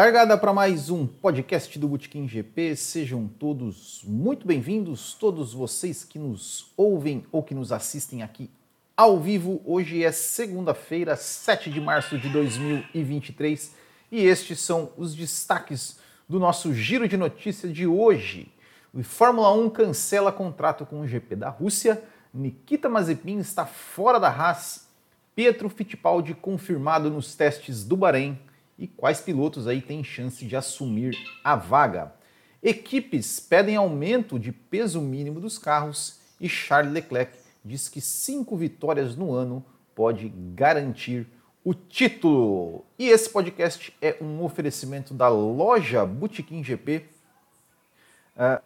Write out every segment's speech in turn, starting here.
Largada para mais um podcast do Botequim GP. Sejam todos muito bem-vindos, todos vocês que nos ouvem ou que nos assistem aqui ao vivo. Hoje é segunda-feira, 7 de março de 2023 e estes são os destaques do nosso giro de notícias de hoje. O Fórmula 1 cancela contrato com o GP da Rússia, Nikita Mazepin está fora da Haas, Pietro Fittipaldi confirmado nos testes do Bahrein e quais pilotos aí têm chance de assumir a vaga. Equipes pedem aumento de peso mínimo dos carros e Charles Leclerc diz que cinco vitórias no ano pode garantir o título. E esse podcast é um oferecimento da loja Botequim GP, uh,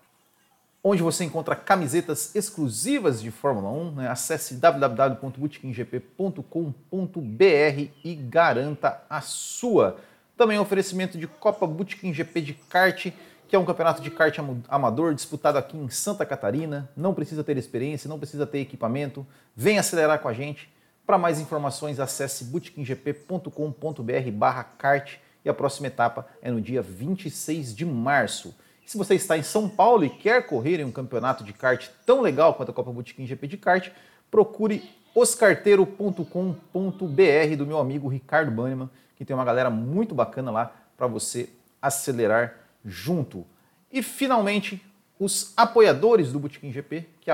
onde você encontra camisetas exclusivas de Fórmula 1. Né? Acesse www.botequimgp.com.br e garanta a sua. Também oferecimento de Copa Botequim GP de kart, que é um campeonato de kart amador disputado aqui em Santa Catarina. Não precisa ter experiência, não precisa ter equipamento. Vem acelerar com a gente. Para mais informações, acesse botequimgp.com.br barra kart e a próxima etapa é no dia 26 de março. Se você está em São Paulo e quer correr em um campeonato de kart tão legal quanto a Copa Botequim GP de kart, procure oscarteiro.com.br do meu amigo Ricardo Bannerman, que tem uma galera muito bacana lá para você acelerar junto. E finalmente, os apoiadores do Botequim GP, que,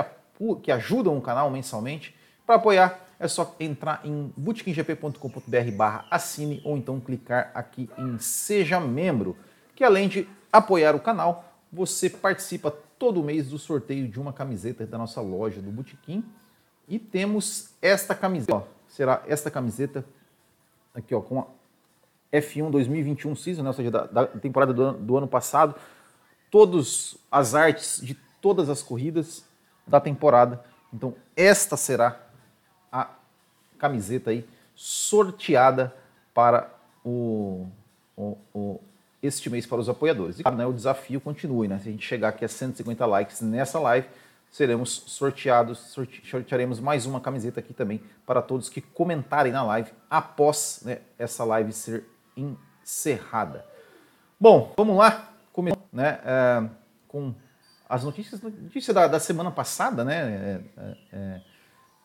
que ajudam o canal mensalmente. Para apoiar, é só entrar em botequimgp.com.br barra assine ou então clicar aqui em Seja Membro, que além de apoiar o canal, você participa todo mês do sorteio de uma camiseta da nossa loja do Botequim. E temos esta camiseta, ó, será esta camiseta aqui ó, com a F1 2021 season, né, ou seja, da, da temporada do, do ano passado. Todas as artes de todas as corridas da temporada. Então, esta será a camiseta aí sorteada para o, o, o, este mês para os apoiadores. E claro, né, o desafio continue, né? Se a gente chegar aqui a 150 likes nessa live, seremos sorteados, sorte, sortearemos mais uma camiseta aqui também para todos que comentarem na live após né, essa live ser encerrada. Bom, vamos lá, começando né, é, com as notícias, notícia da, da semana passada, né, é, é, é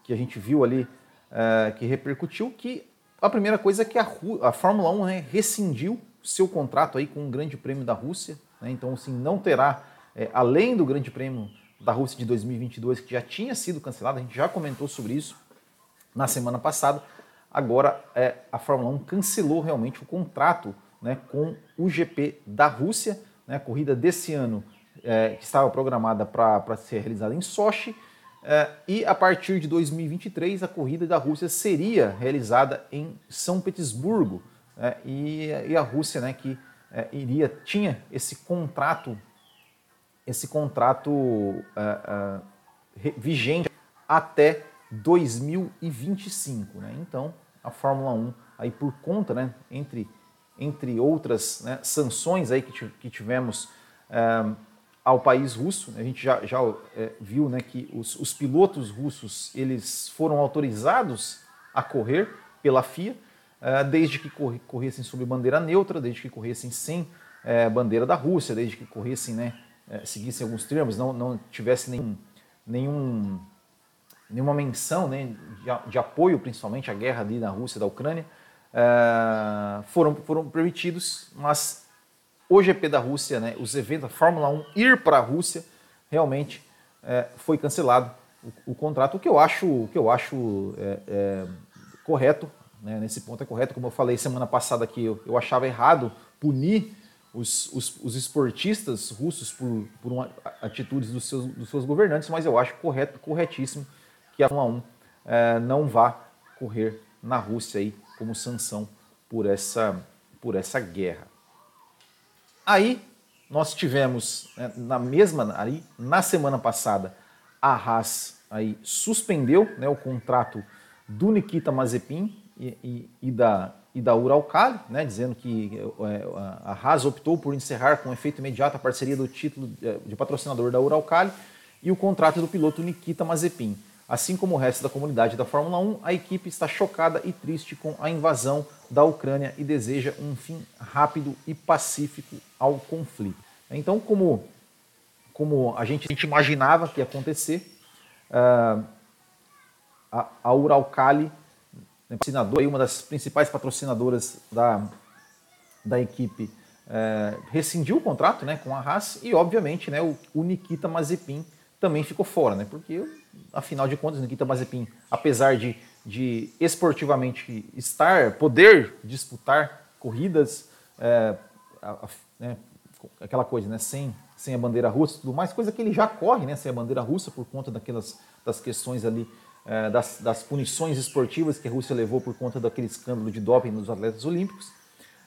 que a gente viu ali, é, que repercutiu, que a primeira coisa é que a, a Fórmula 1 né, rescindiu seu contrato aí com o Grande Prêmio da Rússia, né? então assim, não terá, é, além do Grande Prêmio da Rússia de 2022, que já tinha sido cancelado, a gente já comentou sobre isso na semana passada, agora é, a Fórmula 1 cancelou realmente o contrato né, com o GP da Rússia, né, a corrida desse ano é, que estava programada para ser realizada em Sochi, é, e a partir de 2023 a corrida da Rússia seria realizada em São Petersburgo, e, e, a Rússia, né, que é, iria tinha esse contrato, esse contrato é, é, vigente até 2025, né? Então a Fórmula 1 aí por conta, né, entre entre outras né, sanções aí que, que tivemos é, ao país russo, a gente já, já viu, né, que os, os pilotos russos eles foram autorizados a correr pela FIA desde que corressem sob bandeira neutra, desde que corressem sem eh, bandeira da Rússia, desde que corressem, né, eh, seguissem alguns termos, não, não tivesse nenhum, nenhum, nenhuma menção né, de, de apoio, principalmente à guerra ali na Rússia da Ucrânia, foram, foram permitidos, mas o GP da Rússia, né, os eventos, a Fórmula 1 ir para a Rússia, realmente foi cancelado o, o, contrato, o que eu acho, o que eu acho é, é, correto, né? Nesse ponto é correto, como eu falei semana passada que eu, eu achava errado punir os, os, os esportistas russos por, por uma, atitudes dos seus, dos seus governantes, mas eu acho correto, corretíssimo que a Fórmula 1 é, não vá correr na Rússia aí como sanção por essa, por essa guerra. Aí nós tivemos né, na mesma aí na semana passada a Haas aí suspendeu né, o contrato do Nikita Mazepin e, e, da, e da Uralcali, né, dizendo que é, a Haas optou por encerrar com efeito imediato a parceria do título é, de patrocinador da Uralcali e o contrato do piloto Nikita Mazepin. Assim como o resto da comunidade da Fórmula 1, a equipe está chocada e triste com a invasão da Ucrânia e deseja um fim rápido e pacífico ao conflito. Então, como, como a, gente, a gente imaginava que ia acontecer, uh, a, a Uralkali, né, uma das principais patrocinadoras da, da equipe, uh, rescindiu o contrato né, com a Haas e, obviamente, né, o, o Nikita Mazepin também ficou fora, né, porque afinal de contas, Nikita Mazepin, apesar de, de esportivamente estar, poder disputar corridas, é, a, a, né, aquela coisa, né, sem, sem a bandeira russa e tudo mais, coisa que ele já corre, né, sem a bandeira russa por conta daquelas das questões ali, é, das, das punições esportivas que a Rússia levou por conta daquele escândalo de doping nos atletas olímpicos.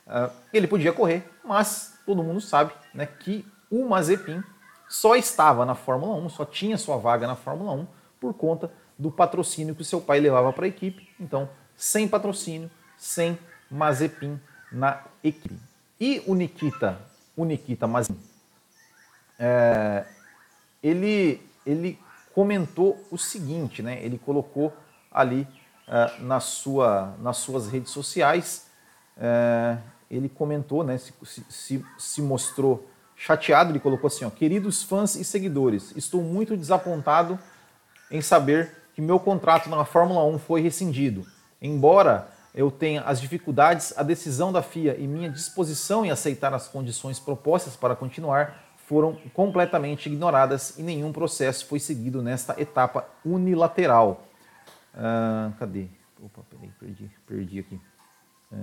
É, ele podia correr, mas todo mundo sabe né, que o Mazepin só estava na Fórmula 1, só tinha sua vaga na Fórmula 1 por conta do patrocínio que o seu pai levava para a equipe. Então, sem patrocínio, sem Mazepin na equipe. E o Nikita, o Nikita Mazepin, é, ele, ele comentou o seguinte, né? Ele colocou ali é, na sua, nas suas redes sociais, é, ele comentou, né? Se, se, se mostrou chateado, ele colocou assim, ó, queridos fãs e seguidores, estou muito desapontado em saber que meu contrato na Fórmula 1 foi rescindido. Embora eu tenha as dificuldades, a decisão da FIA e minha disposição em aceitar as condições propostas para continuar foram completamente ignoradas e nenhum processo foi seguido nesta etapa unilateral. Ah, cadê? Opa, peraí, perdi, perdi aqui. Ah,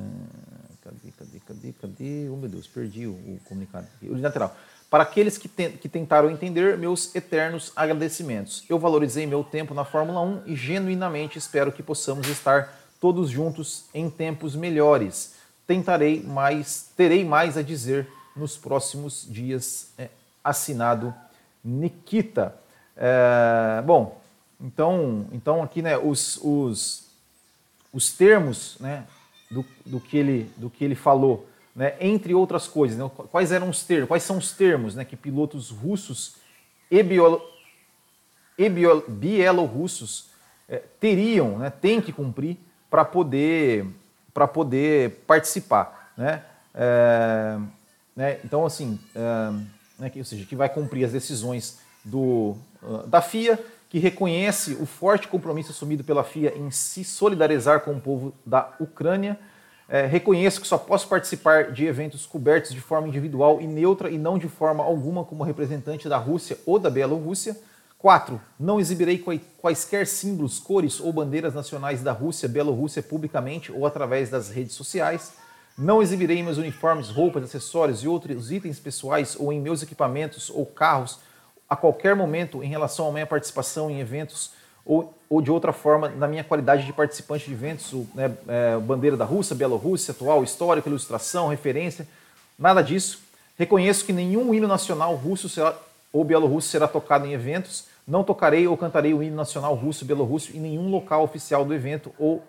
cadê, cadê, cadê, cadê? Oh meu Deus, perdi o, o comunicado. Unilateral. Para aqueles que, te, que tentaram entender, meus eternos agradecimentos. Eu valorizei meu tempo na Fórmula 1 e genuinamente espero que possamos estar todos juntos em tempos melhores. Tentarei mais, terei mais a dizer nos próximos dias. É, assinado Nikita. É, bom, então, então aqui né, os, os, os termos né, do, do, que ele, do que ele falou né, entre outras coisas, né, quais eram os termos, quais são os termos né, que pilotos russos e, biolo, e bio, bielorrussos é, teriam, né, têm que cumprir para poder, poder participar. Né? É, né, então, assim, é, né, ou seja, que vai cumprir as decisões do, uh, da FIA, que reconhece o forte compromisso assumido pela FIA em se solidarizar com o povo da Ucrânia, é, reconheço que só posso participar de eventos cobertos de forma individual e neutra e não de forma alguma como representante da Rússia ou da Bielorrússia. 4. Não exibirei quaisquer símbolos, cores ou bandeiras nacionais da Rússia, Bielorrússia publicamente ou através das redes sociais. Não exibirei meus uniformes, roupas, acessórios e outros itens pessoais ou em meus equipamentos ou carros a qualquer momento em relação à minha participação em eventos ou, ou de outra forma na minha qualidade de participante de eventos, né, é, bandeira da Rússia, Bielorrússia, atual, histórica, ilustração, referência, nada disso. Reconheço que nenhum hino nacional russo será, ou bielorrusso será tocado em eventos. Não tocarei ou cantarei o hino nacional russo bielorrusso em nenhum local oficial do evento ou,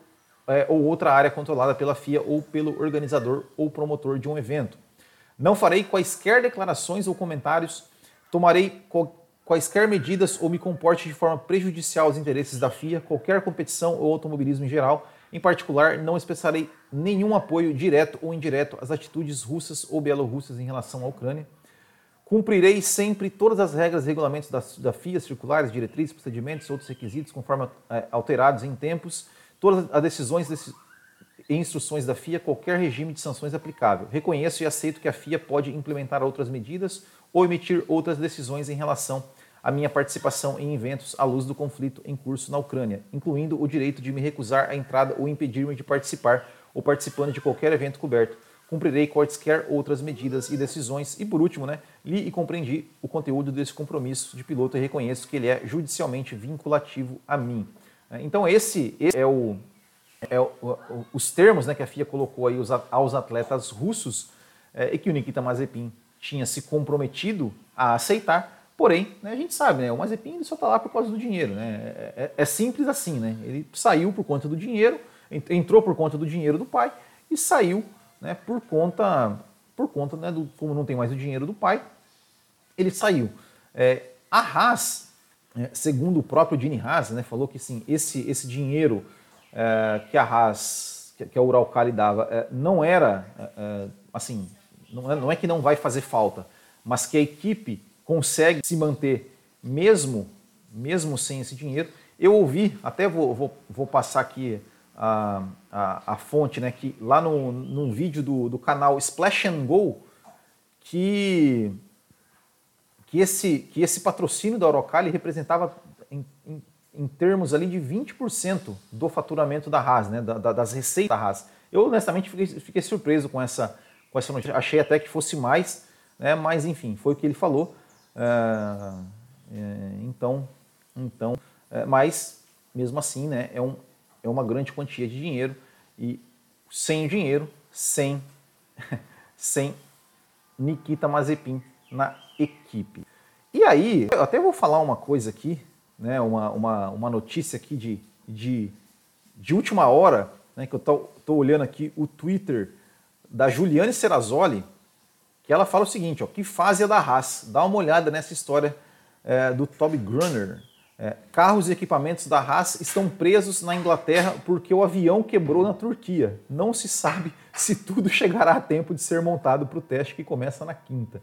é, ou outra área controlada pela FIA ou pelo organizador ou promotor de um evento. Não farei quaisquer declarações ou comentários. Tomarei quaisquer medidas ou me comporte de forma prejudicial aos interesses da FIA, qualquer competição ou automobilismo em geral. Em particular, não expressarei nenhum apoio direto ou indireto às atitudes russas ou bielorrussas em relação à Ucrânia. Cumprirei sempre todas as regras e regulamentos da, da FIA, circulares, diretrizes, procedimentos e outros requisitos, conforme é, alterados em tempos, todas as decisões e instruções da FIA, qualquer regime de sanções aplicável. Reconheço e aceito que a FIA pode implementar outras medidas ou emitir outras decisões em relação a minha participação em eventos à luz do conflito em curso na Ucrânia, incluindo o direito de me recusar a entrada ou impedir-me de participar ou participando de qualquer evento coberto. Cumprirei quaisquer outras medidas e decisões. E por último, né, li e compreendi o conteúdo desse compromisso de piloto e reconheço que ele é judicialmente vinculativo a mim. É, então esse, esse é, o, é o, os termos né, que a FIA colocou aí aos atletas russos é, e que o Nikita Mazepin tinha se comprometido a aceitar Porém, né, a gente sabe, né, o Mazepin ele só está lá por causa do dinheiro. Né? É, é, é, simples assim, né? Ele saiu por conta do dinheiro, entrou por conta do dinheiro do pai e saiu né, por conta, por conta né, do, como não tem mais o dinheiro do pai, ele saiu. É, a Haas, é, segundo o próprio Dini Haas, né, falou que sim, esse, esse dinheiro é, que a Haas, que, que a Uralcali dava, é, não era, é, é, assim, não é, não é que não vai fazer falta, mas que a equipe consegue se manter mesmo, mesmo sem esse dinheiro. Eu ouvi, até vou, vou, vou passar aqui a, a, a, fonte, né, que lá no, num vídeo do, do canal Splash and Go, que que esse, que esse patrocínio da Orocali representava em, em, em, termos ali de 20% do faturamento da Haas, né, da, da, das receitas da Haas. Eu honestamente fiquei, fiquei, surpreso com essa, com essa notícia. Achei até que fosse mais, né, mas enfim, foi o que ele falou. É, é, então, então é, mas mesmo assim, né, é, um, é uma grande quantia de dinheiro e sem dinheiro, sem, sem Nikita Mazepin na equipe. E aí, eu até vou falar uma coisa aqui, né, uma, uma, uma notícia aqui de, de, de última hora, né, que eu estou olhando aqui o Twitter da Juliane Serrazoli, que ela fala o seguinte, ó, que fase é da Haas? Dá uma olhada nessa história é, do Toby Grunner. É, carros e equipamentos da Haas estão presos na Inglaterra porque o avião quebrou na Turquia. Não se sabe se tudo chegará a tempo de ser montado para o teste que começa na quinta.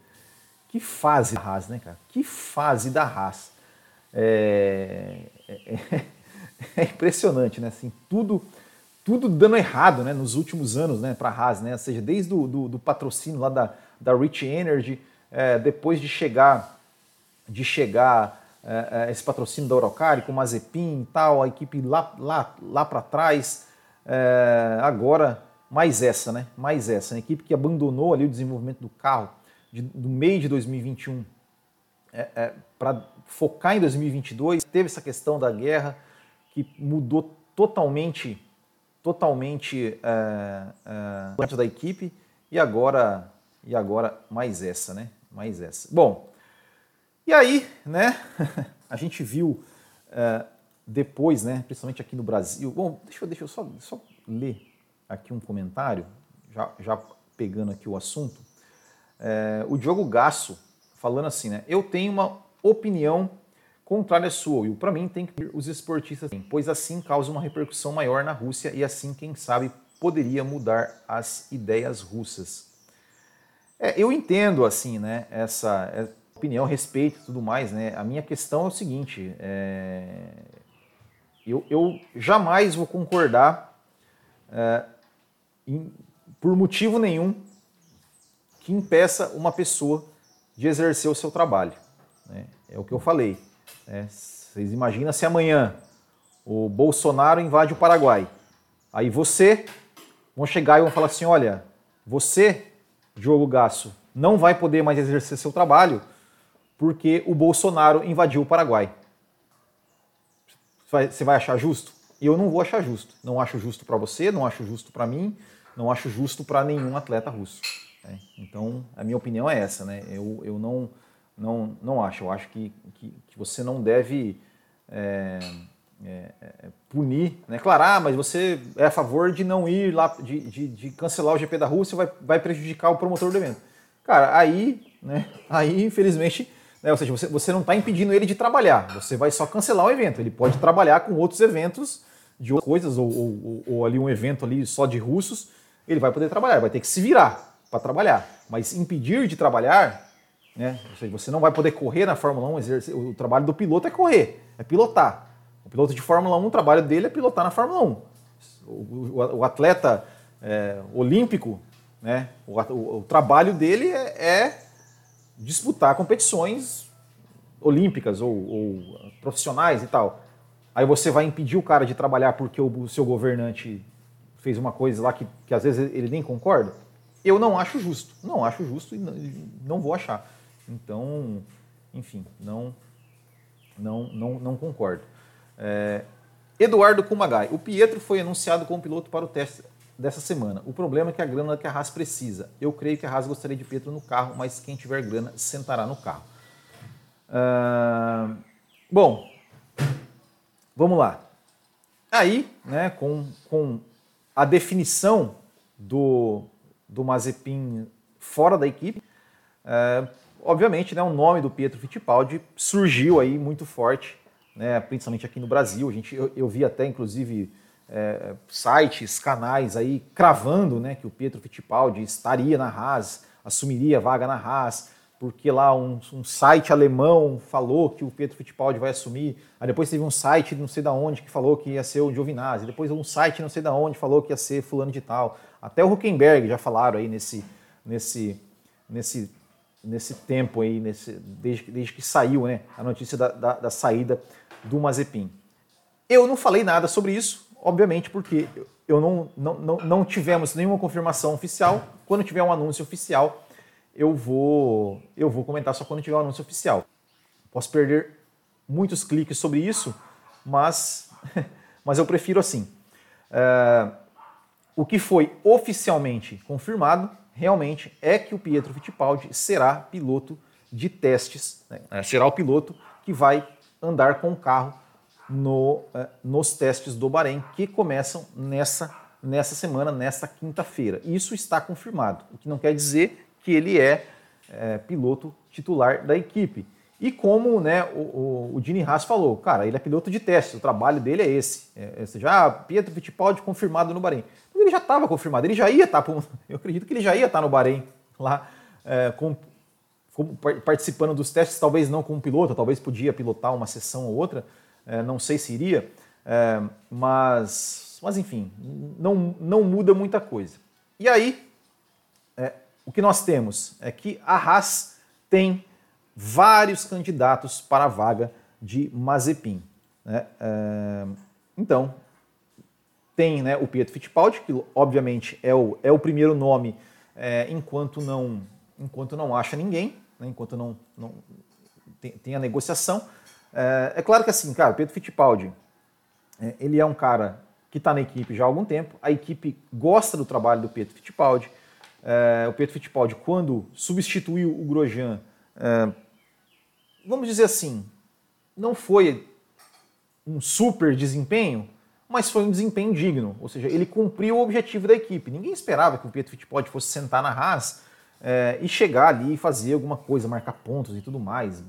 Que fase da Haas, né, cara? Que fase da Haas. É, é, é impressionante, né? Assim, tudo, tudo dando errado né, nos últimos anos né, para a Haas, né? Ou seja, desde o do, do patrocínio lá da, da Rich Energy, é, depois de chegar, de chegar é, é esse patrocínio da Orocari com Mazepin e tal, a equipe lá, lá, lá para trás, é, agora mais essa, né? Mais essa, a equipe que abandonou ali o desenvolvimento do carro de, do meio de 2021 é, é, para focar em 2022. Teve essa questão da guerra que mudou totalmente, totalmente é, é, da equipe e agora e agora mais essa, né? Mais essa. Bom, e aí, né? a gente viu é, depois, né? Principalmente aqui no Brasil. Bom, deixa eu, deixa eu só, só ler aqui um comentário, já, já pegando aqui o assunto é, o Diogo Gasso falando assim, né? Eu tenho uma opinião contrária à sua, e para mim tem que os esportistas, pois assim causa uma repercussão maior na Rússia e assim, quem sabe, poderia mudar as ideias russas. É, eu entendo assim, né? Essa, essa opinião, respeito e tudo mais, né? A minha questão é o seguinte: é, eu, eu, jamais vou concordar é, em, por motivo nenhum que impeça uma pessoa de exercer o seu trabalho. Né? É o que eu falei. Né? Vocês imaginam se amanhã o Bolsonaro invade o Paraguai. Aí você vão chegar e vão falar assim: olha, você, Diogo Gasso, não vai poder mais exercer seu trabalho porque o Bolsonaro invadiu o Paraguai. Você vai achar justo? Eu não vou achar justo. Não acho justo para você, não acho justo para mim, não acho justo para nenhum atleta russo. Né? Então, a minha opinião é essa, né? Eu, eu não, não, não acho. Eu acho que, que, que você não deve é, é, é, punir, né? Claro, ah, mas você é a favor de não ir lá, de, de, de cancelar o GP da Rússia, vai, vai prejudicar o promotor do evento. Cara, aí, né? Aí, infelizmente, né? ou seja, você, você não está impedindo ele de trabalhar. Você vai só cancelar o evento. Ele pode trabalhar com outros eventos de outras coisas, ou, ou, ou ali um evento ali só de russos, ele vai poder trabalhar, vai ter que se virar para trabalhar. Mas impedir de trabalhar, né? Ou seja, você não vai poder correr na Fórmula 1, exercer, o trabalho do piloto é correr, é pilotar. O piloto de Fórmula 1, o trabalho dele é pilotar na Fórmula 1. O, o, o atleta é, olímpico, né? O, o, trabalho dele é, é, disputar competições olímpicas ou, ou, profissionais e tal. Aí você vai impedir o cara de trabalhar porque o, seu governante fez uma coisa lá que, que às vezes ele nem concorda. Eu não acho justo. Não acho justo e não, não vou achar. Então, enfim, não, não, não, não concordo. É, Eduardo Kumagai. O Pietro foi anunciado como piloto para o teste dessa semana. O problema é que a grana que a Haas precisa. Eu creio que a Haas gostaria de Pietro no carro, mas quem tiver grana sentará no carro. Uh, bom, vamos lá. Aí, né, com, com a definição do, do Mazepin fora da equipe. É, obviamente, né, o nome do Pietro Fittipaldi surgiu aí muito forte né, principalmente aqui no Brasil. A gente, eu, eu vi até, inclusive, é, sites, canais aí cravando né, que o Pietro Fittipaldi estaria na Haas, assumiria a vaga na Haas, porque lá um, um, site alemão falou que o Pietro Fittipaldi vai assumir. Aí depois teve um site não sei da onde que falou que ia ser o Giovinazzi. Depois um site não sei da onde falou que ia ser fulano de tal. Até o Huckenberg já falaram aí nesse, nesse, nesse, nesse tempo aí, nesse, desde, desde que saiu né, a notícia da, da, da saída do Mazepin. Eu não falei nada sobre isso, obviamente, porque eu não, não, não, não tivemos nenhuma confirmação oficial. Quando tiver um anúncio oficial, eu vou, eu vou comentar só quando tiver um anúncio oficial. Posso perder muitos cliques sobre isso, mas, mas eu prefiro assim. É, o que foi oficialmente confirmado realmente é que o Pietro Fittipaldi será piloto de testes, né? será o piloto que vai andar com o carro no, eh, nos testes do Bahrein, que começam nessa, nessa semana, nesta quinta-feira. Isso está confirmado, o que não quer dizer que ele é, é piloto titular da equipe. E como né, o, o, Dini Haas falou, cara, ele é piloto de teste, o trabalho dele é esse. É, é, já Pietro Fittipaldi confirmado no Bahrein. Ele já estava confirmado, ele já ia estar, tá eu acredito que ele já ia estar tá no Bahrein, lá, é, com, com, participando dos testes, talvez não como piloto, talvez podia pilotar uma sessão ou outra, é, não sei se iria, é, mas, mas enfim, não, não muda muita coisa. E aí, o que nós temos é que a Haas tem vários candidatos para a vaga de Mazepin. Né? É, então, tem né, o Pietro Fittipaldi, que obviamente é o, é o primeiro nome é, enquanto, não, enquanto não acha ninguém, né, enquanto não, não tem, tem a negociação. É, é claro que assim, cara, Pedro Fittipaldi, é, ele é um cara que está na equipe já há algum tempo, a equipe gosta do trabalho do Pedro Fittipaldi. É, o Pedro Fittipaldi, quando substituiu o Grosjean, é, vamos dizer assim, não foi um super desempenho, mas foi um desempenho digno, ou seja, ele cumpriu o objetivo da equipe. Ninguém esperava que o Pedro Fittipaldi fosse sentar na Haas é, e chegar ali e fazer alguma coisa, marcar pontos e tudo mais,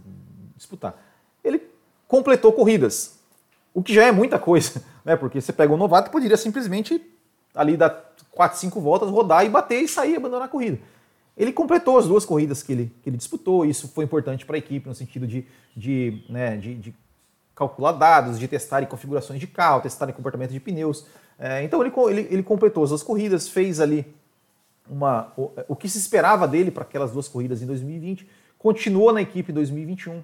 disputar. Ele completou corridas. O que já é muita coisa, né? Porque você pega um novato poderia simplesmente ali dar 4, 5 voltas, rodar e bater e sair abandonar a corrida. Ele completou as duas corridas que ele, que ele disputou, isso foi importante para a equipe no sentido de, de, né, de, de, calcular dados, de testar configurações de carro, testar comportamento de pneus. É, então ele, ele, ele completou as duas corridas, fez ali uma, o, o que se esperava dele para aquelas duas corridas em 2020, continuou na equipe em 2021.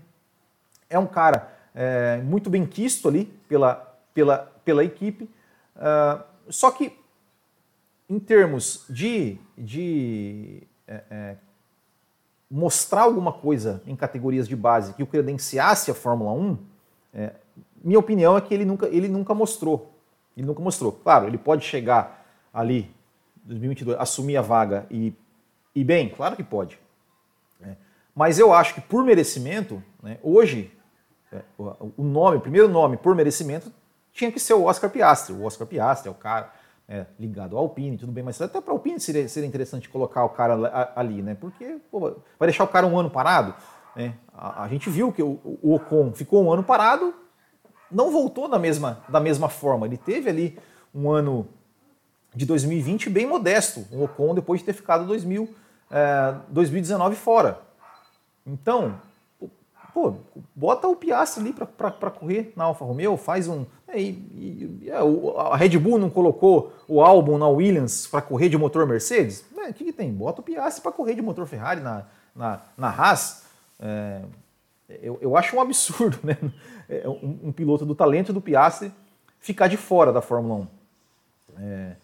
É um cara é, muito bem quisto ali pela, pela, pela equipe. Uh, só que, em termos de, de é, é, mostrar alguma coisa em categorias de base que o credenciasse a Fórmula 1, é, minha opinião é que ele nunca, ele nunca mostrou. Ele nunca mostrou. Claro, ele pode chegar ali, 2022, assumir a vaga e ir bem? Claro que pode. É. Mas eu acho que por merecimento, né, hoje é, o nome, o primeiro nome por merecimento tinha que ser o Oscar Piastri. O Oscar Piastri é o cara é, ligado ao Alpine, tudo bem, mas até para o Alpine seria, seria interessante colocar o cara ali, né? Porque pô, vai deixar o cara um ano parado. Né? A, a gente viu que o, o, Ocon ficou um ano parado, não voltou da mesma, da mesma forma. Ele teve ali um ano de 2020 bem modesto, o Ocon depois de ter ficado 2000, é, 2019 fora. Então, pô, bota o Piastri ali para correr na Alfa Romeo, faz um. É, e, a Red Bull não colocou o álbum na Williams para correr de motor Mercedes? É, o que, que, tem? Bota o Piastri para correr de motor Ferrari na, na, na Haas. É, eu, eu, acho um absurdo, né? É, um, um, piloto do talento do Piastri ficar de fora da Fórmula 1. É,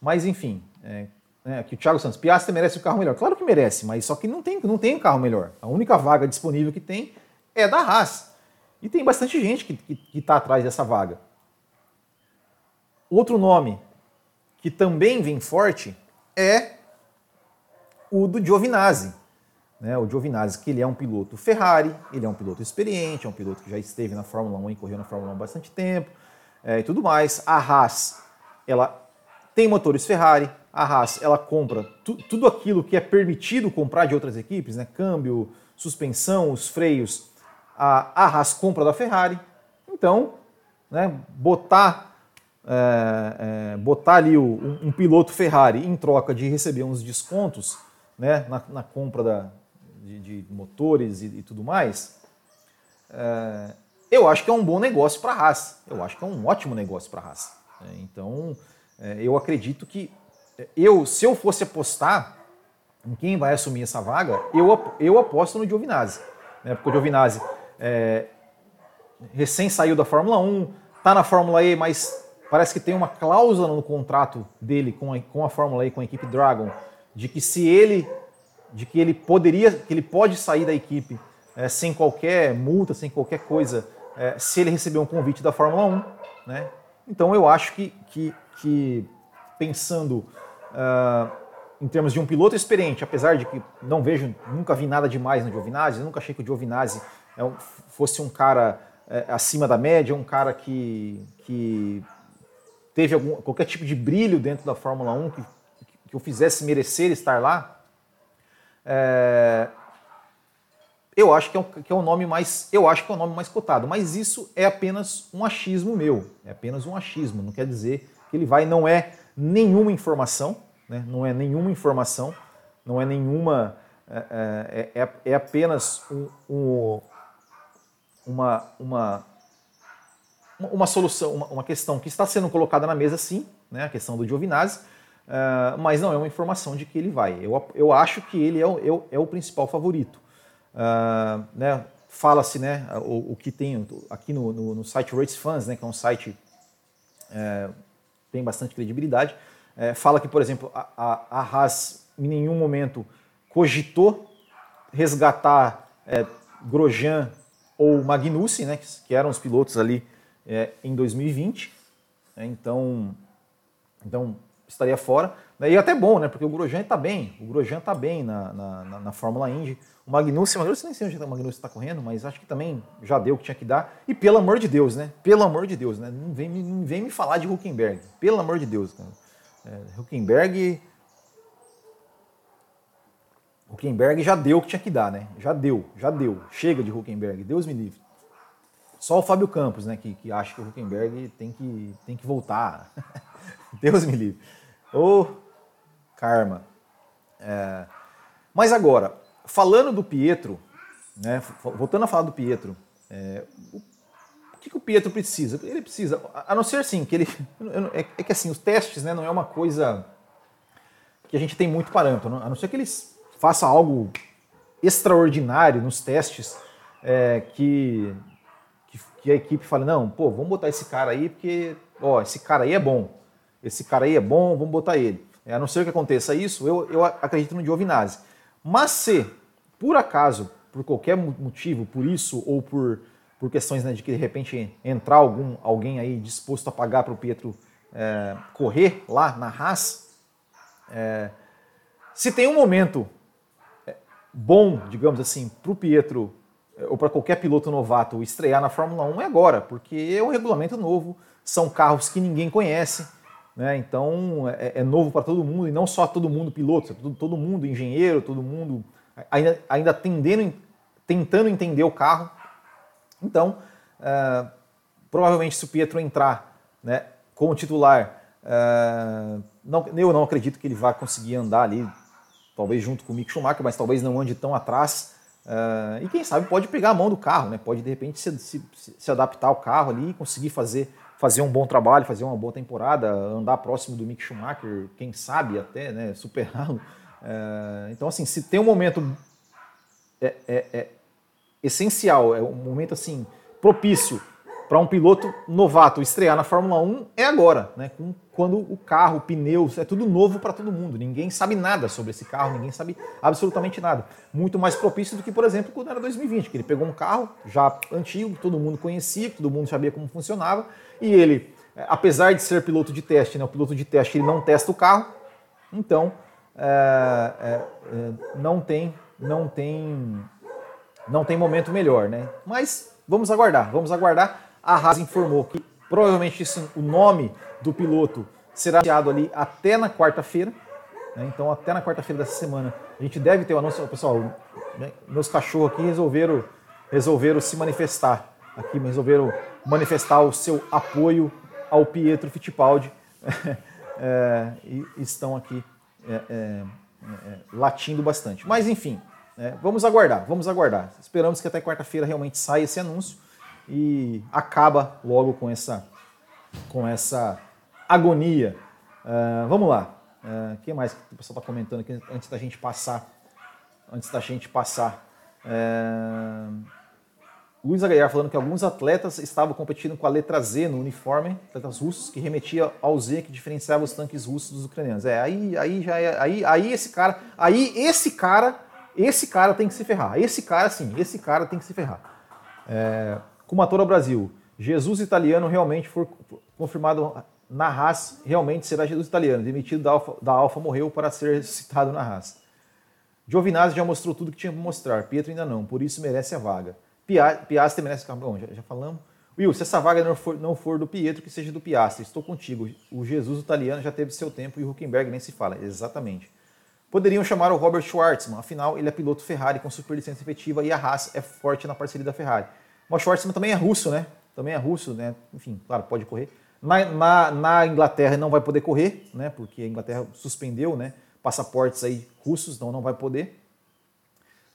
mas enfim, é, né, que o Thiago Santos, Piastri merece o um carro melhor. Claro que merece, mas só que não tem, não tem um carro melhor. A única vaga disponível que tem é da Haas. E tem bastante gente que está atrás dessa vaga. Outro nome que também vem forte é o do Giovinazzi. Né? O Giovinazzi, que ele é um piloto Ferrari, ele é um piloto experiente, é um piloto que já esteve na Fórmula 1 e correu na Fórmula 1 há bastante tempo é, e tudo mais. A Haas, ela tem motores Ferrari, a Haas, ela compra tu, tudo aquilo que é permitido comprar de outras equipes, né? câmbio, suspensão, os freios, a, a Haas compra da Ferrari. Então, né, botar, é, é, botar ali o, um, um, piloto Ferrari em troca de receber uns descontos né, na, na compra da, de, de motores e, e, tudo mais, é, eu acho que é um bom negócio para a Haas. Eu acho que é um ótimo negócio para a Haas. Né. Então, é, eu acredito que eu, se eu fosse apostar em quem vai assumir essa vaga, eu, eu aposto no Giovinazzi. Né? Porque o Giovinazzi é, recém saiu da Fórmula 1, está na Fórmula E, mas parece que tem uma cláusula no contrato dele com a, com a Fórmula E, com a equipe Dragon, de que se ele, de que ele poderia, que ele pode sair da equipe é, sem qualquer multa, sem qualquer coisa, é, se ele receber um convite da Fórmula 1, né? Então eu acho que, que, que pensando uh, em termos de um piloto experiente, apesar de que não vejo, nunca vi nada demais no Giovinazzi, nunca achei que o Giovinazzi é um, fosse um cara é, acima da média, um cara que, que teve algum, qualquer tipo de brilho dentro da Fórmula 1 que, que o fizesse merecer estar lá. É, eu acho que é, um, que é um nome mais, eu acho que é o nome mais cotado, mas isso é apenas um achismo meu, é apenas um achismo, não quer dizer que ele vai, não é nenhuma informação, né? não é nenhuma informação, não é nenhuma, é, é, é, é apenas um, um, uma, uma, uma solução, uma, uma, questão que está sendo colocada na mesa sim, né? a questão do Giovinazzi, uh, mas não é uma informação de que ele vai. Eu, eu acho que ele é o, é o principal favorito. Uh, né, Fala-se né, o, o, que tem aqui no, no, no, site Race Fans, né, que é um site é, tem bastante credibilidade, é, fala que, por exemplo, a, a, a, Haas em nenhum momento cogitou resgatar é, Grosjean ou Magnussen, né, que, que eram os pilotos ali é, em 2020. então, então estaria fora. E até bom, né? Porque o Grosjean está bem. O Grosjean está bem na, na, na, Fórmula Indy. O Magnussen, o Magnussen nem sei onde o Magnussen está correndo, mas acho que também já deu o que tinha que dar. E pelo amor de Deus, né? Pelo amor de Deus, né? Não vem, não vem me falar de Huckenberg. Pelo amor de Deus, cara. É, Huckenberg. Huckenberg já deu o que tinha que dar, né? Já deu, já deu. Chega de Huckenberg, Deus me livre. Só o Fábio Campos, né, que, que acha que o Huckenberg tem que, tem que voltar. Deus me livre. Ô, oh, karma. É, mas agora, falando do Pietro, né, voltando a falar do Pietro, é, o que, que, o Pietro precisa? Ele precisa, a não ser assim, que ele. É, é, que assim, os testes né, não é uma coisa que a gente tem muito parâmetro, a não ser que eles façam algo extraordinário nos testes é, que, que, a equipe fale, não, pô, vamos botar esse cara aí, porque, ó, esse cara aí é bom. Esse cara aí é bom, vamos botar ele. É, a não ser que aconteça isso, eu, eu acredito no Giovinazzi. Mas se, por acaso, por qualquer motivo, por isso ou por, por questões né, de que de repente entrar algum, alguém aí disposto a pagar para o Pietro é, correr lá na Haas, é, se tem um momento é, bom, digamos assim, para o Pietro ou para qualquer piloto novato estrear na Fórmula 1 é agora, porque é um regulamento novo, são carros que ninguém conhece, né? Então é, é novo para todo mundo e não só todo mundo piloto, todo, todo mundo engenheiro, todo mundo ainda, ainda tendendo, tentando entender o carro. Então, é, provavelmente se o Pietro entrar né, como titular, é, não, eu não acredito que ele vá conseguir andar ali, talvez junto com o Mick Schumacher, mas talvez não ande tão atrás. É, e quem sabe pode pegar a mão do carro, né? pode de repente se, se, se adaptar ao carro ali e conseguir fazer fazer um bom trabalho, fazer uma boa temporada, andar próximo do Mick Schumacher, quem sabe até, né, superá-lo. É, então, assim, se tem um momento é, é, é essencial, é um momento assim propício para um piloto novato estrear na Fórmula 1 é agora, né? Quando o carro, o pneu, é tudo novo para todo mundo. Ninguém sabe nada sobre esse carro, ninguém sabe absolutamente nada. Muito mais propício do que, por exemplo, quando era 2020, que ele pegou um carro já antigo, todo mundo conhecia, todo mundo sabia como funcionava, e ele, é, apesar de ser piloto de teste, né? O piloto de teste ele não testa o carro, então é, é não tem, não tem, não tem momento melhor, né? Mas vamos aguardar, vamos aguardar a Haas informou que provavelmente isso, o nome do piloto será anunciado ali até na quarta-feira. Né? Então, até na quarta-feira dessa semana, a gente deve ter o anúncio. Pessoal, né? meus cachorros aqui resolveram, resolveram se manifestar aqui resolveram manifestar o seu apoio ao Pietro Fittipaldi é, e estão aqui é, é, é, latindo bastante. Mas enfim, é, vamos aguardar, vamos aguardar. Esperamos que até quarta-feira realmente saia esse anúncio e acaba logo com essa, com essa agonia. Uh, vamos lá. O uh, que mais que o pessoal está comentando aqui antes da gente passar? Antes da gente passar. Uh, Luiz Aguiar falando que alguns atletas estavam competindo com a letra Z no uniforme, atletas russos, que remetia ao Z que diferenciava os tanques russos dos ucranianos. É, aí, aí já é, aí, aí esse cara, aí esse cara, esse cara tem que se ferrar. Esse cara, sim, esse cara tem que se ferrar. É, Kumatora Brasil, Jesus italiano realmente foi confirmado na Haas, realmente será Jesus italiano, demitido da Alfa, da morreu para ser citado na Haas. Giovinazzi já mostrou tudo que tinha para mostrar, Pietro ainda não, por isso merece a vaga. Piastri merece Bom, já, já falamos. Will, se essa vaga não for, não for, do Pietro, que seja do Piastri. Estou contigo. O Jesus italiano já teve seu tempo e o Huckenberg nem se fala. Exatamente. Poderiam chamar o Robert Schwartzman, afinal ele é piloto Ferrari com superlicença efetiva e a Haas é forte na parceria da Ferrari. O Schwartzman também é russo, né? Também é russo, né? Enfim, claro, pode correr. Na, na, na, Inglaterra não vai poder correr, né? Porque a Inglaterra suspendeu, né? Passaportes aí russos, então não vai poder.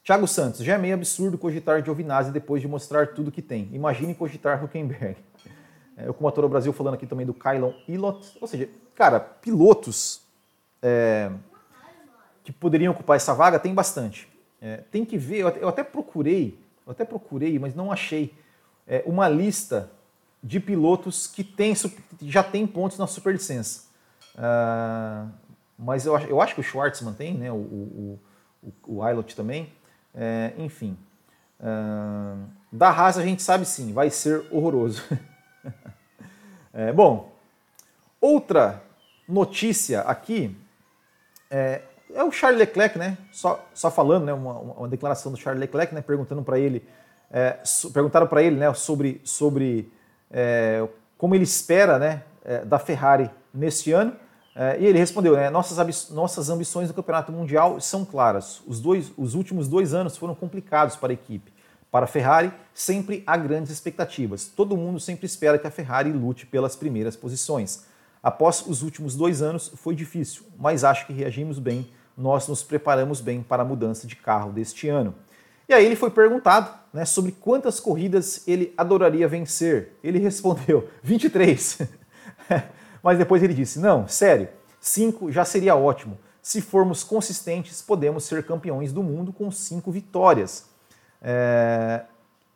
Thiago Santos, já é meio absurdo cogitar Giovinazzi depois de mostrar tudo que tem. Imagine cogitar Huckenberg. É, o Comatora Brasil falando aqui também do Kylon Ilott. Ou seja, cara, pilotos é, que poderiam ocupar essa vaga tem bastante. É, tem que ver, eu até procurei, eu até procurei, mas não achei é, uma lista de pilotos que tem, já tem pontos na superlicença. Uh, mas eu, eu acho que o Schwartzman tem, né, o, o, o, o Ilott também. É, enfim. Uh, da Haas a gente sabe sim, vai ser horroroso. é, bom, outra notícia aqui é, é, o Charles Leclerc, né? Só, só falando, né? Uma, uma declaração do Charles Leclerc, né? Perguntando para ele, é, so, perguntaram para ele, né? Sobre, sobre é, como ele espera, né? É, da Ferrari neste ano. É, e ele respondeu, né, nossas, nossas ambições no Campeonato Mundial são claras. Os, dois, os últimos dois anos foram complicados para a equipe. Para a Ferrari, sempre há grandes expectativas. Todo mundo sempre espera que a Ferrari lute pelas primeiras posições. Após os últimos dois anos, foi difícil, mas acho que reagimos bem. Nós nos preparamos bem para a mudança de carro deste ano. E aí ele foi perguntado né, sobre quantas corridas ele adoraria vencer. Ele respondeu: 23. Mas depois ele disse: não, sério, cinco já seria ótimo. Se formos consistentes, podemos ser campeões do mundo com cinco vitórias. É...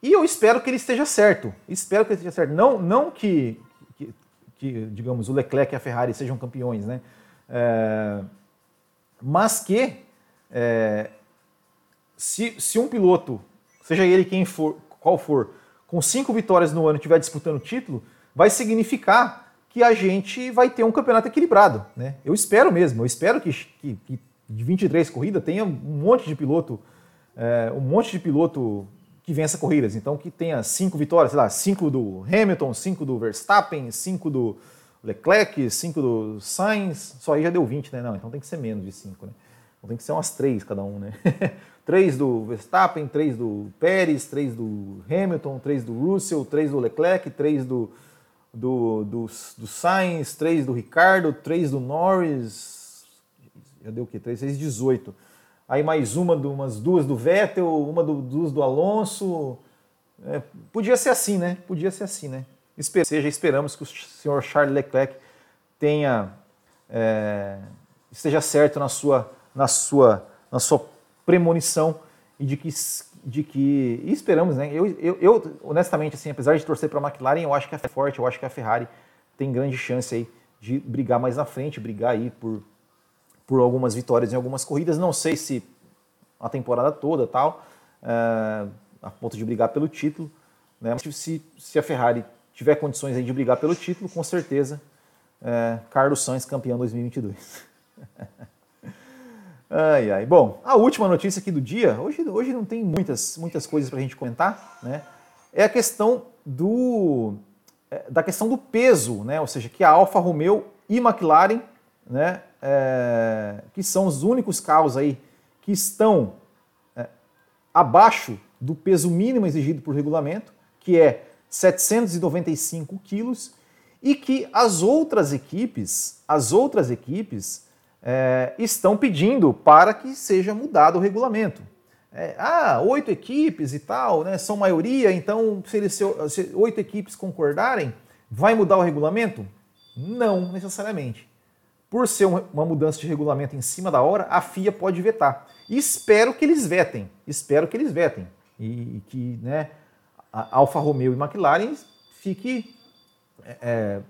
E eu espero que ele esteja certo. Espero que ele esteja certo. Não, não que, que, que digamos, o Leclerc e a Ferrari sejam campeões, né? É... Mas que é... se, se um piloto, seja ele quem for, qual for, com cinco vitórias no ano estiver disputando o título, vai significar que a gente vai ter um campeonato equilibrado. Né? Eu espero mesmo, eu espero que, que, que de 23 corridas tenha um monte de piloto, é, um monte de piloto que vença corridas. Então que tenha cinco vitórias, sei lá, cinco do Hamilton, cinco do Verstappen, cinco do Leclerc, cinco do Sainz, só aí já deu 20, né? Não, então tem que ser menos de cinco, né? Então tem que ser umas três cada um, né? três do Verstappen, três do Pérez, três do Hamilton, três do Russell, três do Leclerc, três do do, do, do Sainz, 3 do Ricardo, 3 do Norris, já deu o quê? 3, 6, 18. Aí mais uma, do, umas duas do Vettel, uma do, duas do Alonso. É, podia ser assim, né? Podia ser assim, né? Seja, esperamos que o senhor Charles Leclerc tenha é, esteja certo na sua, na sua, na sua premonição e de que de que. E esperamos, né? Eu, eu, eu, honestamente, assim, apesar de torcer para a McLaren, eu acho que é forte, eu acho que a Ferrari tem grande chance aí de brigar mais na frente, brigar aí por, por algumas vitórias em algumas corridas. Não sei se a temporada toda tal, é, a ponto de brigar pelo título. Né? Se, se a Ferrari tiver condições aí de brigar pelo título, com certeza, é, Carlos Sainz campeão 2022. Ai, ai. Bom, a última notícia aqui do dia, hoje, hoje não tem muitas, muitas coisas para a gente comentar, né? É a questão do é, da questão do peso, né? Ou seja, que a Alfa Romeo e McLaren, né? É, que são os únicos carros aí que estão é, abaixo do peso mínimo exigido por regulamento, que é 795 quilos e que as outras equipes, as outras equipes é, estão pedindo para que seja mudado o regulamento. É, ah, oito equipes e tal, né, são maioria, então se, eles, se oito equipes concordarem, vai mudar o regulamento? Não necessariamente. Por ser uma mudança de regulamento em cima da hora, a FIA pode vetar. E espero que eles vetem, espero que eles vetem. E que né, Alfa Romeo e McLaren fique, é, é,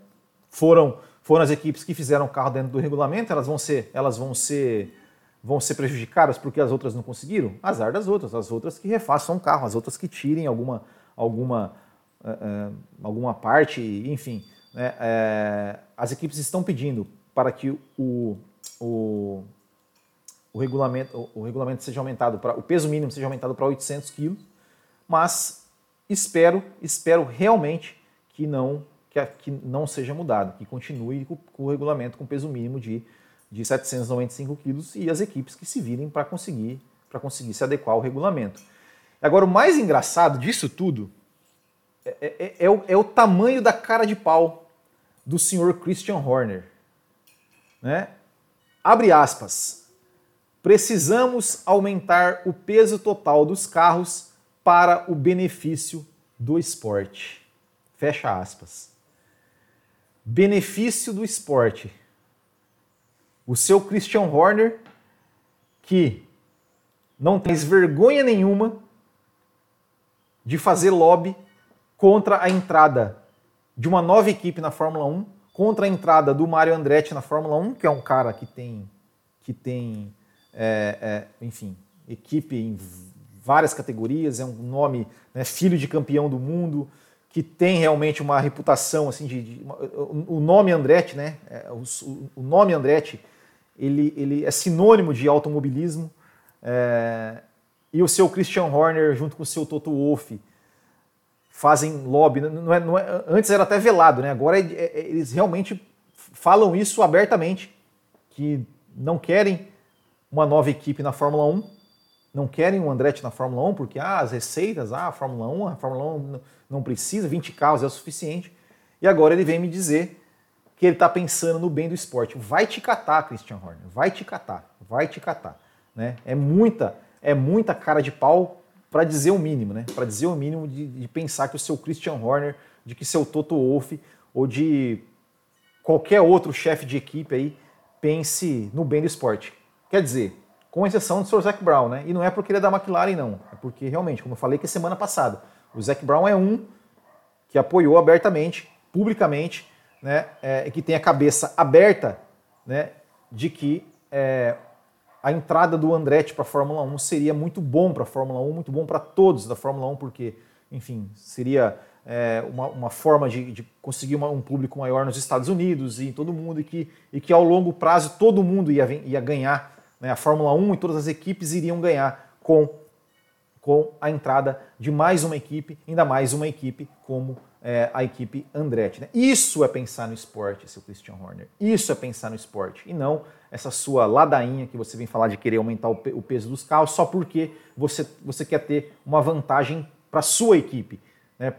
foram, foram as equipes que fizeram o carro dentro do regulamento, elas vão ser, elas vão ser, vão ser prejudicadas porque as outras não conseguiram? Azar das outras, as outras que refaçam o carro, as outras que tirem alguma, alguma, é, é alguma parte, enfim. Né, é, as equipes estão pedindo para que o, o, o, regulamento, o regulamento seja aumentado, para, o peso mínimo seja aumentado para 800 quilos, mas espero, espero realmente que não, que, que não seja mudado, que continue com, com, o regulamento com peso mínimo de, de 795 quilos e as equipes que se virem para conseguir, conseguir se adequar ao regulamento. Agora, o mais engraçado disso tudo é, é, é, é, o, é o tamanho da cara de pau do senhor Christian Horner. Né? Abre aspas. Precisamos aumentar o peso total dos carros para o benefício do esporte. Fecha aspas. Benefício do esporte. O seu Christian Horner, que não tem vergonha nenhuma de fazer lobby contra a entrada de uma nova equipe na Fórmula 1, contra a entrada do Mario Andretti na Fórmula 1, que é um cara que tem, que tem é, é, enfim, equipe em várias categorias, é um nome, né, filho de campeão do mundo, que tem realmente uma reputação, assim, de, de uma, o nome Andretti, né, é, o, o, nome Andretti, ele, ele é sinônimo de automobilismo, é, e o seu Christian Horner, junto com o seu Toto Wolff, fazem lobby, não é, não é, antes era até velado, né, agora é, é, eles realmente falam isso abertamente, que não querem uma nova equipe na Fórmula 1, não querem o Andretti na Fórmula 1 porque ah, as receitas, ah, a Fórmula 1, a Fórmula 1 não precisa, 20 carros é o suficiente. E agora ele vem me dizer que ele está pensando no bem do esporte. Vai te catar, Christian Horner, vai te catar, vai te catar. Né? É muita, é muita cara de pau para dizer o mínimo, né? Para dizer o mínimo de, de, pensar que o seu Christian Horner, de que seu Toto Wolff ou de qualquer outro chefe de equipe aí pense no bem do esporte. Quer dizer, com exceção do Sr. Zac Brown, né? E não é porque ele é da McLaren, não. É porque realmente, como eu falei que semana passada, o Zac Brown é um que apoiou abertamente, publicamente, né? É, que tem a cabeça aberta, né? De que é, a entrada do Andretti para a Fórmula 1 seria muito bom para a Fórmula 1, muito bom para todos da Fórmula 1, porque, enfim, seria é, uma, uma, forma de, de conseguir uma, um público maior nos Estados Unidos e em todo mundo, e que, e que ao longo prazo todo mundo ia, ia ganhar né? A Fórmula 1 e todas as equipes iriam ganhar com, com a entrada de mais uma equipe, ainda mais uma equipe como é, a equipe Andretti. Né? Isso é pensar no esporte, seu Christian Horner. Isso é pensar no esporte. E não essa sua ladainha que você vem falar de querer aumentar o peso dos carros só porque você, você quer ter uma vantagem para sua equipe. Né?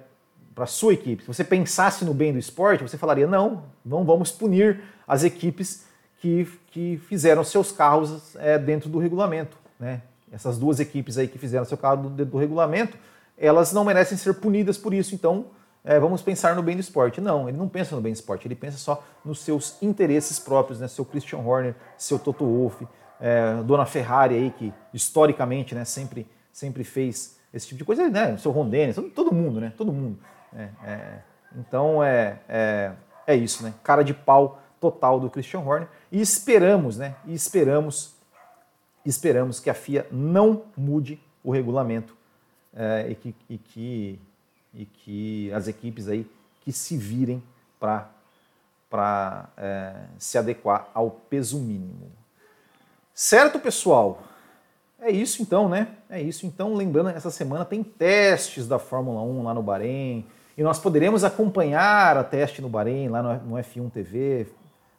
Para sua equipe. Se você pensasse no bem do esporte, você falaria: não, não vamos punir as equipes que, que fizeram seus carros é, dentro do regulamento. Né? Essas duas equipes aí que fizeram seu carro dentro do regulamento, elas não merecem ser punidas por isso. Então, é, vamos pensar no bem do esporte. Não, ele não pensa no bem do esporte, ele pensa só nos seus interesses próprios, né? Seu Christian Horner, seu Toto Wolff, é, Dona Ferrari aí, que historicamente né, sempre, sempre fez esse tipo de coisa, né? Seu Ron Dennis, todo, mundo, né? Todo mundo. É, é, então é, é, é isso, né? Cara de pau total do Christian Horner e esperamos, né? E esperamos, esperamos que a FIA não mude o regulamento é, e, que, e, que, e que as equipes aí que se virem para é, se adequar ao peso mínimo. Certo, pessoal? É isso então, né? É isso. Então, lembrando, essa semana tem testes da Fórmula 1 lá no Bahrein. E nós poderemos acompanhar a teste no Bahrein, lá no F1 TV,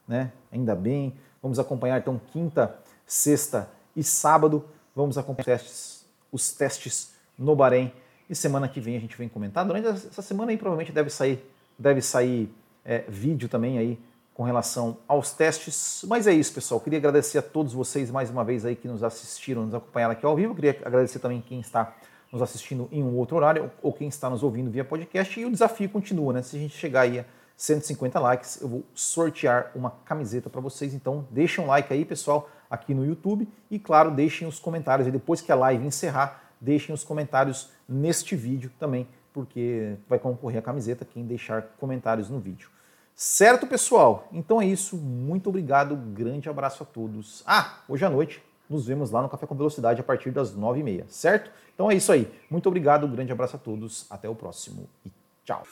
né? Ainda bem. Vamos acompanhar então quinta, sexta e sábado. Vamos acompanhar os testes, os testes no Bahrein. e semana que vem a gente vem comentar. Durante essa semana aí provavelmente deve sair, deve sair é, vídeo também aí com relação aos testes. Mas é isso, pessoal. Queria agradecer a todos vocês mais uma vez aí que nos assistiram, nos acompanharam aqui ao vivo. Queria agradecer também quem está nos assistindo em um outro horário ou quem está nos ouvindo via podcast. E o desafio continua, né? Se a gente chegar aí a 150 likes, eu vou sortear uma camiseta para vocês. Então, deixem um like aí, pessoal, aqui no YouTube e, claro, deixem os comentários. E depois que a live encerrar, deixem os comentários neste vídeo também, porque vai concorrer a camiseta quem deixar comentários no vídeo. Certo, pessoal? Então é isso. Muito obrigado. Grande abraço a todos. Ah, hoje à noite nos vemos lá no Café com Velocidade a partir das 9h30, certo? Então é isso aí. Muito obrigado. Grande abraço a todos. Até o próximo e tchau.